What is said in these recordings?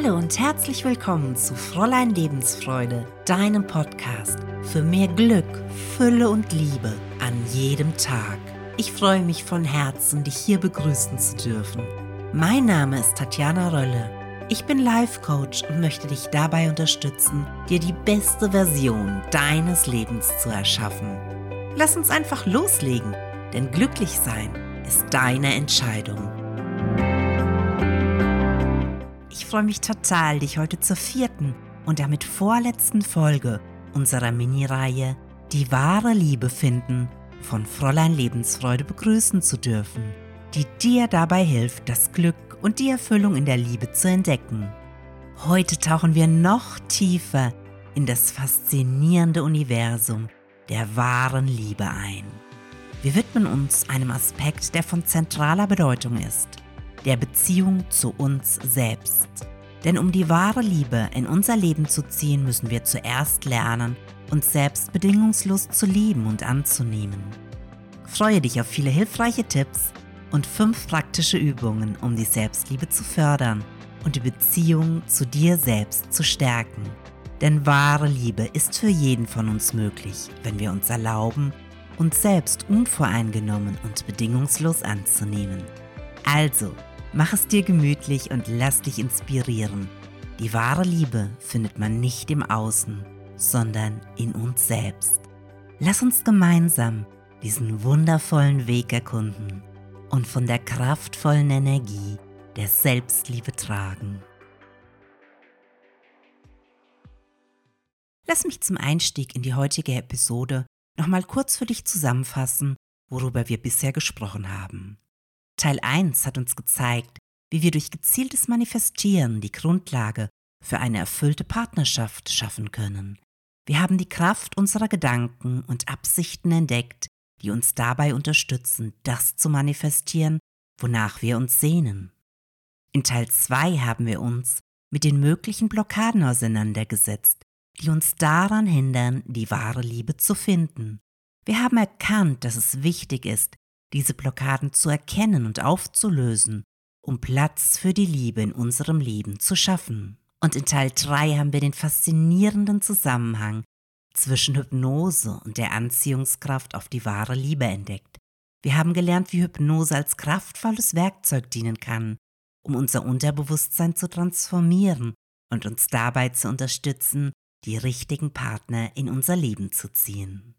Hallo und herzlich willkommen zu Fräulein Lebensfreude, deinem Podcast für mehr Glück, Fülle und Liebe an jedem Tag. Ich freue mich von Herzen, dich hier begrüßen zu dürfen. Mein Name ist Tatjana Rölle. Ich bin Life Coach und möchte dich dabei unterstützen, dir die beste Version deines Lebens zu erschaffen. Lass uns einfach loslegen, denn glücklich sein ist deine Entscheidung. Freue mich total, dich heute zur vierten und damit vorletzten Folge unserer Mini-Reihe Die wahre Liebe finden von Fräulein Lebensfreude begrüßen zu dürfen, die dir dabei hilft, das Glück und die Erfüllung in der Liebe zu entdecken. Heute tauchen wir noch tiefer in das faszinierende Universum der wahren Liebe ein. Wir widmen uns einem Aspekt, der von zentraler Bedeutung ist – der Beziehung zu uns selbst. Denn um die wahre Liebe in unser Leben zu ziehen, müssen wir zuerst lernen, uns selbst bedingungslos zu lieben und anzunehmen. Freue dich auf viele hilfreiche Tipps und fünf praktische Übungen, um die Selbstliebe zu fördern und die Beziehung zu dir selbst zu stärken. Denn wahre Liebe ist für jeden von uns möglich, wenn wir uns erlauben, uns selbst unvoreingenommen und bedingungslos anzunehmen. Also, Mach es dir gemütlich und lass dich inspirieren. Die wahre Liebe findet man nicht im Außen, sondern in uns selbst. Lass uns gemeinsam diesen wundervollen Weg erkunden und von der kraftvollen Energie der Selbstliebe tragen. Lass mich zum Einstieg in die heutige Episode nochmal kurz für dich zusammenfassen, worüber wir bisher gesprochen haben. Teil 1 hat uns gezeigt, wie wir durch gezieltes Manifestieren die Grundlage für eine erfüllte Partnerschaft schaffen können. Wir haben die Kraft unserer Gedanken und Absichten entdeckt, die uns dabei unterstützen, das zu manifestieren, wonach wir uns sehnen. In Teil 2 haben wir uns mit den möglichen Blockaden auseinandergesetzt, die uns daran hindern, die wahre Liebe zu finden. Wir haben erkannt, dass es wichtig ist, diese Blockaden zu erkennen und aufzulösen, um Platz für die Liebe in unserem Leben zu schaffen. Und in Teil 3 haben wir den faszinierenden Zusammenhang zwischen Hypnose und der Anziehungskraft auf die wahre Liebe entdeckt. Wir haben gelernt, wie Hypnose als kraftvolles Werkzeug dienen kann, um unser Unterbewusstsein zu transformieren und uns dabei zu unterstützen, die richtigen Partner in unser Leben zu ziehen.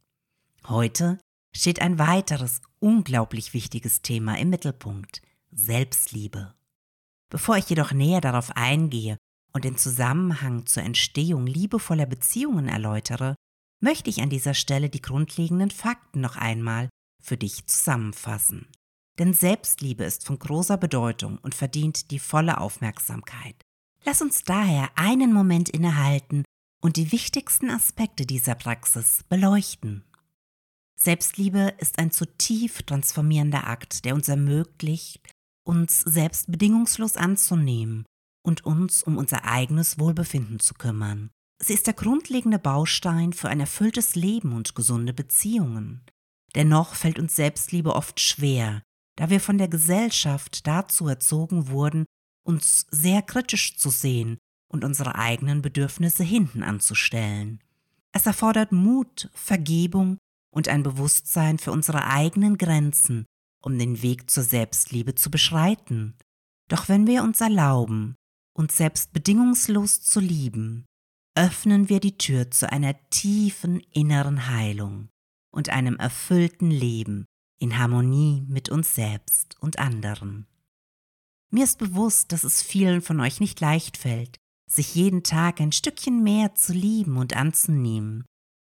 Heute steht ein weiteres unglaublich wichtiges Thema im Mittelpunkt, Selbstliebe. Bevor ich jedoch näher darauf eingehe und den Zusammenhang zur Entstehung liebevoller Beziehungen erläutere, möchte ich an dieser Stelle die grundlegenden Fakten noch einmal für dich zusammenfassen. Denn Selbstliebe ist von großer Bedeutung und verdient die volle Aufmerksamkeit. Lass uns daher einen Moment innehalten und die wichtigsten Aspekte dieser Praxis beleuchten. Selbstliebe ist ein zutiefst transformierender Akt, der uns ermöglicht, uns selbst bedingungslos anzunehmen und uns um unser eigenes Wohlbefinden zu kümmern. Sie ist der grundlegende Baustein für ein erfülltes Leben und gesunde Beziehungen. Dennoch fällt uns Selbstliebe oft schwer, da wir von der Gesellschaft dazu erzogen wurden, uns sehr kritisch zu sehen und unsere eigenen Bedürfnisse hinten anzustellen. Es erfordert Mut, Vergebung und ein Bewusstsein für unsere eigenen Grenzen, um den Weg zur Selbstliebe zu beschreiten. Doch wenn wir uns erlauben, uns selbst bedingungslos zu lieben, öffnen wir die Tür zu einer tiefen inneren Heilung und einem erfüllten Leben in Harmonie mit uns selbst und anderen. Mir ist bewusst, dass es vielen von euch nicht leicht fällt, sich jeden Tag ein Stückchen mehr zu lieben und anzunehmen,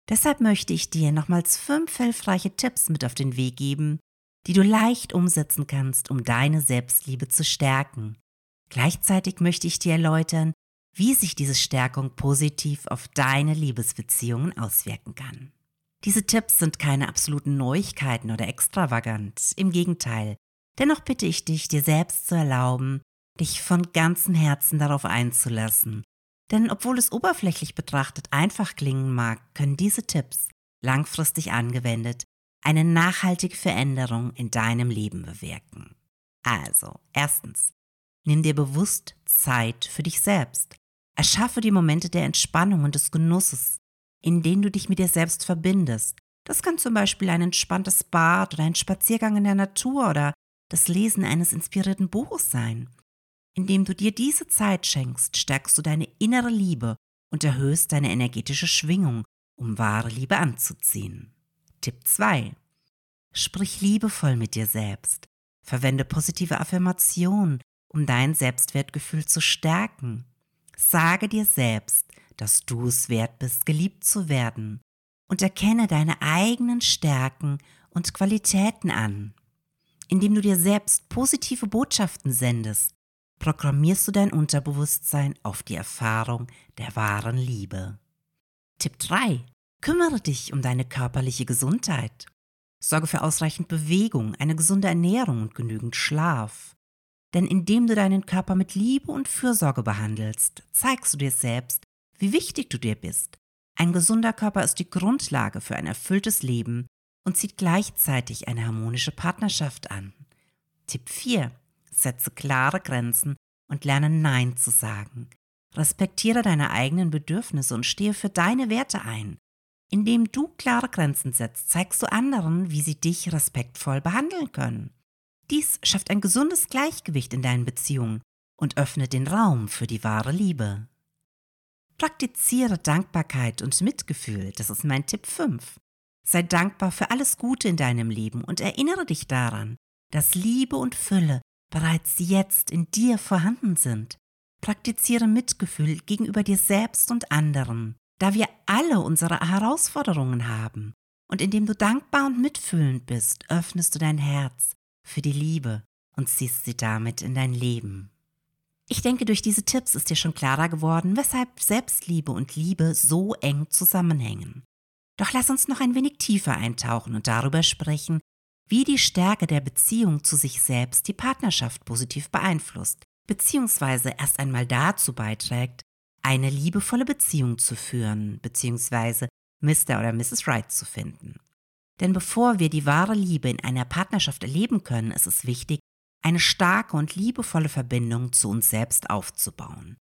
Deshalb möchte ich dir nochmals fünf hilfreiche Tipps mit auf den Weg geben, die du leicht umsetzen kannst, um deine Selbstliebe zu stärken. Gleichzeitig möchte ich dir erläutern, wie sich diese Stärkung positiv auf deine Liebesbeziehungen auswirken kann. Diese Tipps sind keine absoluten Neuigkeiten oder extravagant, im Gegenteil. Dennoch bitte ich dich, dir selbst zu erlauben, dich von ganzem Herzen darauf einzulassen denn obwohl es oberflächlich betrachtet einfach klingen mag, können diese Tipps, langfristig angewendet, eine nachhaltige Veränderung in deinem Leben bewirken. Also, erstens, Nimm dir bewusst Zeit für dich selbst. Erschaffe die Momente der Entspannung und des Genusses, in denen du dich mit dir selbst verbindest. Das kann zum Beispiel ein entspanntes Bad oder ein Spaziergang in der Natur oder das Lesen eines inspirierten Buches sein. Indem du dir diese Zeit schenkst, stärkst du deine innere Liebe und erhöhst deine energetische Schwingung, um wahre Liebe anzuziehen. Tipp 2. Sprich liebevoll mit dir selbst. Verwende positive Affirmationen, um dein Selbstwertgefühl zu stärken. Sage dir selbst, dass du es wert bist, geliebt zu werden und erkenne deine eigenen Stärken und Qualitäten an. Indem du dir selbst positive Botschaften sendest, programmierst du dein Unterbewusstsein auf die Erfahrung der wahren Liebe. Tipp 3. Kümmere dich um deine körperliche Gesundheit. Sorge für ausreichend Bewegung, eine gesunde Ernährung und genügend Schlaf. Denn indem du deinen Körper mit Liebe und Fürsorge behandelst, zeigst du dir selbst, wie wichtig du dir bist. Ein gesunder Körper ist die Grundlage für ein erfülltes Leben und zieht gleichzeitig eine harmonische Partnerschaft an. Tipp 4. Setze klare Grenzen und lerne Nein zu sagen. Respektiere deine eigenen Bedürfnisse und stehe für deine Werte ein. Indem du klare Grenzen setzt, zeigst du anderen, wie sie dich respektvoll behandeln können. Dies schafft ein gesundes Gleichgewicht in deinen Beziehungen und öffnet den Raum für die wahre Liebe. Praktiziere Dankbarkeit und Mitgefühl, das ist mein Tipp 5. Sei dankbar für alles Gute in deinem Leben und erinnere dich daran, dass Liebe und Fülle bereits jetzt in dir vorhanden sind. Praktiziere Mitgefühl gegenüber dir selbst und anderen da wir alle unsere Herausforderungen haben. Und indem du dankbar und mitfühlend bist, öffnest du dein Herz für die Liebe und ziehst sie damit in dein Leben. Ich denke, durch diese Tipps ist dir schon klarer geworden, weshalb Selbstliebe und Liebe so eng zusammenhängen. Doch lass uns noch ein wenig tiefer eintauchen und darüber sprechen, wie die Stärke der Beziehung zu sich selbst die Partnerschaft positiv beeinflusst, beziehungsweise erst einmal dazu beiträgt, eine liebevolle Beziehung zu führen, beziehungsweise Mr. oder Mrs. Right zu finden. Denn bevor wir die wahre Liebe in einer Partnerschaft erleben können, ist es wichtig, eine starke und liebevolle Verbindung zu uns selbst aufzubauen.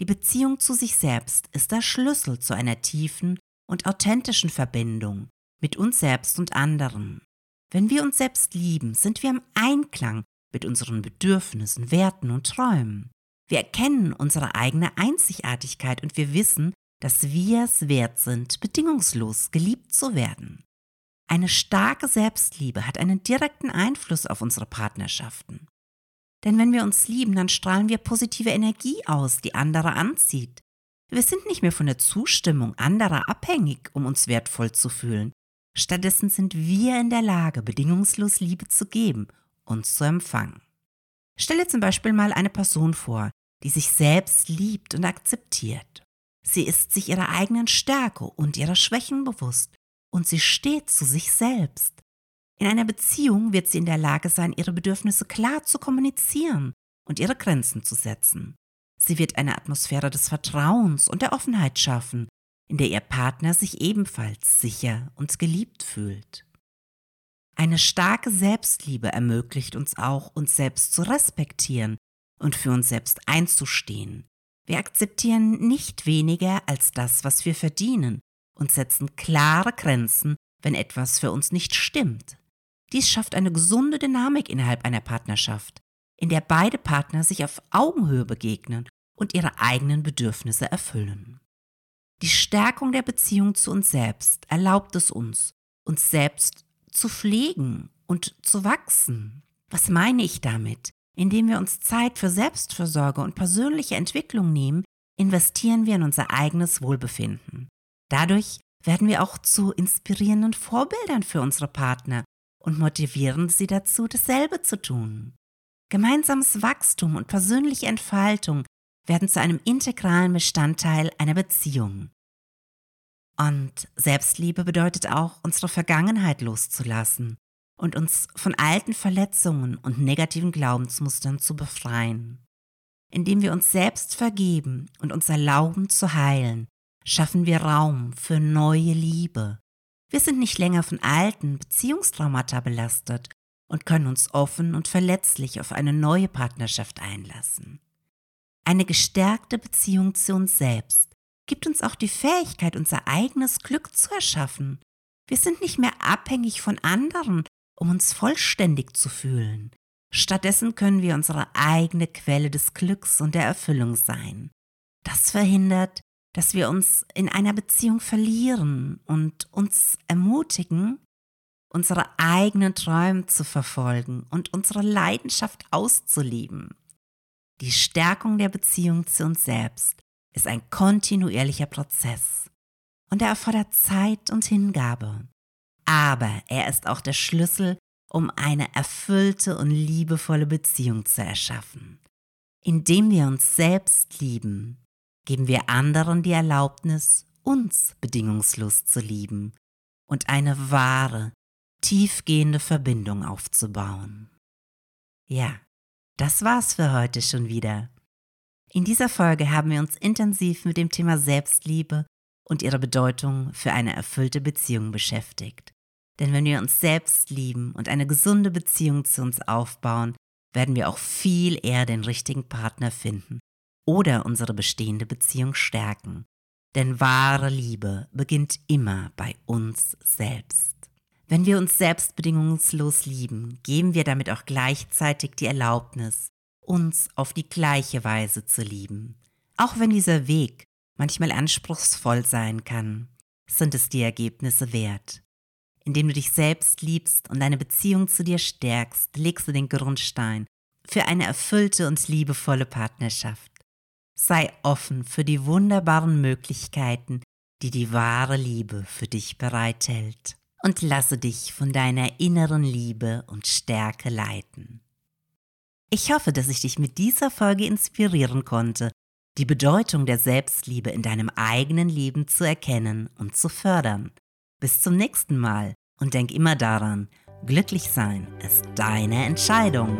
Die Beziehung zu sich selbst ist der Schlüssel zu einer tiefen und authentischen Verbindung mit uns selbst und anderen. Wenn wir uns selbst lieben, sind wir im Einklang mit unseren Bedürfnissen, Werten und Träumen. Wir erkennen unsere eigene Einzigartigkeit und wir wissen, dass wir es wert sind, bedingungslos geliebt zu werden. Eine starke Selbstliebe hat einen direkten Einfluss auf unsere Partnerschaften. Denn wenn wir uns lieben, dann strahlen wir positive Energie aus, die andere anzieht. Wir sind nicht mehr von der Zustimmung anderer abhängig, um uns wertvoll zu fühlen. Stattdessen sind wir in der Lage, bedingungslos Liebe zu geben und zu empfangen. Stelle zum Beispiel mal eine Person vor, die sich selbst liebt und akzeptiert. Sie ist sich ihrer eigenen Stärke und ihrer Schwächen bewusst und sie steht zu sich selbst. In einer Beziehung wird sie in der Lage sein, ihre Bedürfnisse klar zu kommunizieren und ihre Grenzen zu setzen. Sie wird eine Atmosphäre des Vertrauens und der Offenheit schaffen, in der ihr Partner sich ebenfalls sicher und geliebt fühlt. Eine starke Selbstliebe ermöglicht uns auch, uns selbst zu respektieren und für uns selbst einzustehen. Wir akzeptieren nicht weniger als das, was wir verdienen und setzen klare Grenzen, wenn etwas für uns nicht stimmt. Dies schafft eine gesunde Dynamik innerhalb einer Partnerschaft, in der beide Partner sich auf Augenhöhe begegnen und ihre eigenen Bedürfnisse erfüllen. Die Stärkung der Beziehung zu uns selbst erlaubt es uns, uns selbst zu pflegen und zu wachsen. Was meine ich damit? Indem wir uns Zeit für Selbstfürsorge und persönliche Entwicklung nehmen, investieren wir in unser eigenes Wohlbefinden. Dadurch werden wir auch zu inspirierenden Vorbildern für unsere Partner und motivieren sie dazu, dasselbe zu tun. Gemeinsames Wachstum und persönliche Entfaltung werden zu einem integralen Bestandteil einer Beziehung. Und Selbstliebe bedeutet auch, unsere Vergangenheit loszulassen und uns von alten Verletzungen und negativen Glaubensmustern zu befreien. Indem wir uns selbst vergeben und uns erlauben zu heilen, schaffen wir Raum für neue Liebe. Wir sind nicht länger von alten Beziehungstraumata belastet und können uns offen und verletzlich auf eine neue Partnerschaft einlassen. Eine gestärkte Beziehung zu uns selbst gibt uns auch die Fähigkeit, unser eigenes Glück zu erschaffen. Wir sind nicht mehr abhängig von anderen, um uns vollständig zu fühlen. Stattdessen können wir unsere eigene Quelle des Glücks und der Erfüllung sein. Das verhindert, dass wir uns in einer Beziehung verlieren und uns ermutigen, unsere eigenen Träume zu verfolgen und unsere Leidenschaft auszuleben. Die Stärkung der Beziehung zu uns selbst ist ein kontinuierlicher Prozess und er erfordert Zeit und Hingabe. Aber er ist auch der Schlüssel, um eine erfüllte und liebevolle Beziehung zu erschaffen. Indem wir uns selbst lieben, geben wir anderen die Erlaubnis, uns bedingungslos zu lieben und eine wahre, tiefgehende Verbindung aufzubauen. Ja, das war's für heute schon wieder. In dieser Folge haben wir uns intensiv mit dem Thema Selbstliebe und ihrer Bedeutung für eine erfüllte Beziehung beschäftigt. Denn wenn wir uns selbst lieben und eine gesunde Beziehung zu uns aufbauen, werden wir auch viel eher den richtigen Partner finden oder unsere bestehende Beziehung stärken. Denn wahre Liebe beginnt immer bei uns selbst. Wenn wir uns selbst bedingungslos lieben, geben wir damit auch gleichzeitig die Erlaubnis, uns auf die gleiche Weise zu lieben. Auch wenn dieser Weg manchmal anspruchsvoll sein kann, sind es die Ergebnisse wert. Indem du dich selbst liebst und deine Beziehung zu dir stärkst, legst du den Grundstein für eine erfüllte und liebevolle Partnerschaft. Sei offen für die wunderbaren Möglichkeiten, die die wahre Liebe für dich bereithält und lasse dich von deiner inneren Liebe und Stärke leiten. Ich hoffe, dass ich dich mit dieser Folge inspirieren konnte, die Bedeutung der Selbstliebe in deinem eigenen Leben zu erkennen und zu fördern. Bis zum nächsten Mal und denk immer daran, glücklich sein ist deine Entscheidung.